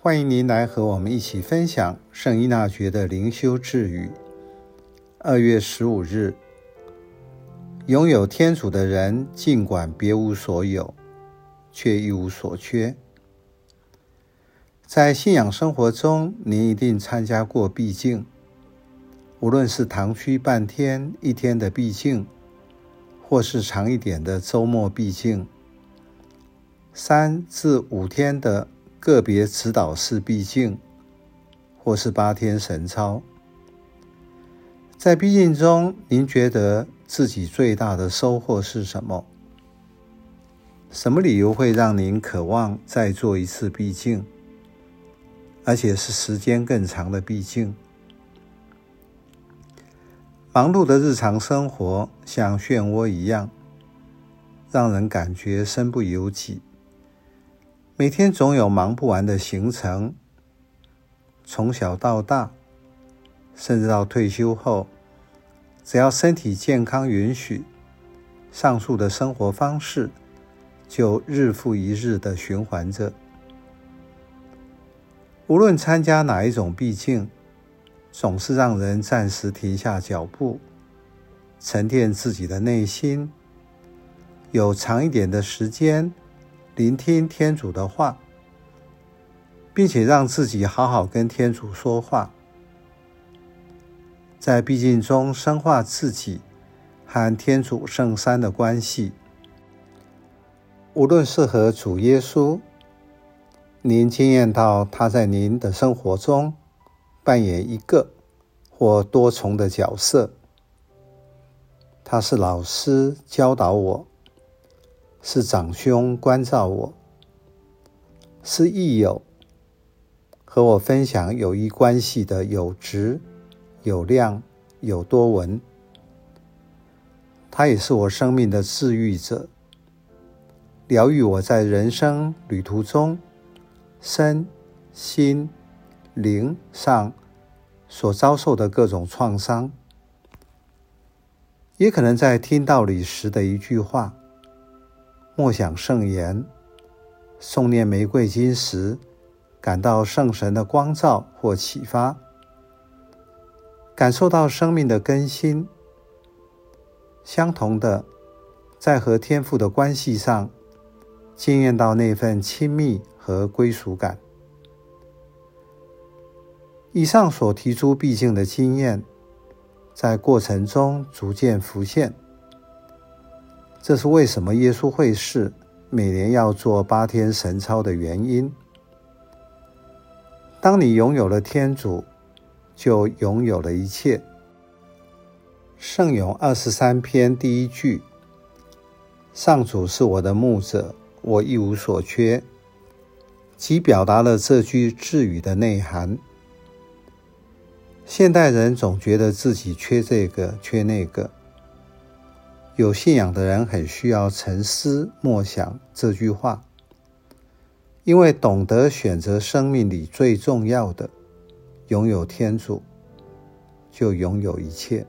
欢迎您来和我们一起分享圣依纳爵的灵修智语。二月十五日，拥有天主的人，尽管别无所有，却一无所缺。在信仰生活中，您一定参加过避静，无论是堂区半天、一天的避静，或是长一点的周末避静，三至五天的个别指导式避静，或是八天神操。在避静中，您觉得自己最大的收获是什么？什么理由会让您渴望再做一次避静？而且是时间更长的避静。忙碌的日常生活像漩涡一样，让人感觉身不由己。每天总有忙不完的行程，从小到大，甚至到退休后，只要身体健康允许，上述的生活方式就日复一日的循环着。无论参加哪一种毕竟，总是让人暂时停下脚步，沉淀自己的内心，有长一点的时间聆听天主的话，并且让自己好好跟天主说话，在避静中深化自己和天主圣三的关系。无论是和主耶稣。您经验到他在您的生活中扮演一个或多重的角色。他是老师教导我，是长兄关照我，是益友和我分享友谊关系的有质、有量、有多闻。他也是我生命的治愈者，疗愈我在人生旅途中。身心灵上所遭受的各种创伤，也可能在听道理时的一句话、默想圣言、诵念玫瑰经时，感到圣神的光照或启发，感受到生命的更新。相同的，在和天父的关系上，经验到那份亲密。和归属感。以上所提出必经的经验，在过程中逐渐浮现。这是为什么耶稣会士每年要做八天神操的原因。当你拥有了天主，就拥有了一切。圣咏二十三篇第一句：“上主是我的牧者，我一无所缺。”即表达了这句智语的内涵。现代人总觉得自己缺这个，缺那个。有信仰的人很需要沉思默想这句话，因为懂得选择生命里最重要的，拥有天主，就拥有一切。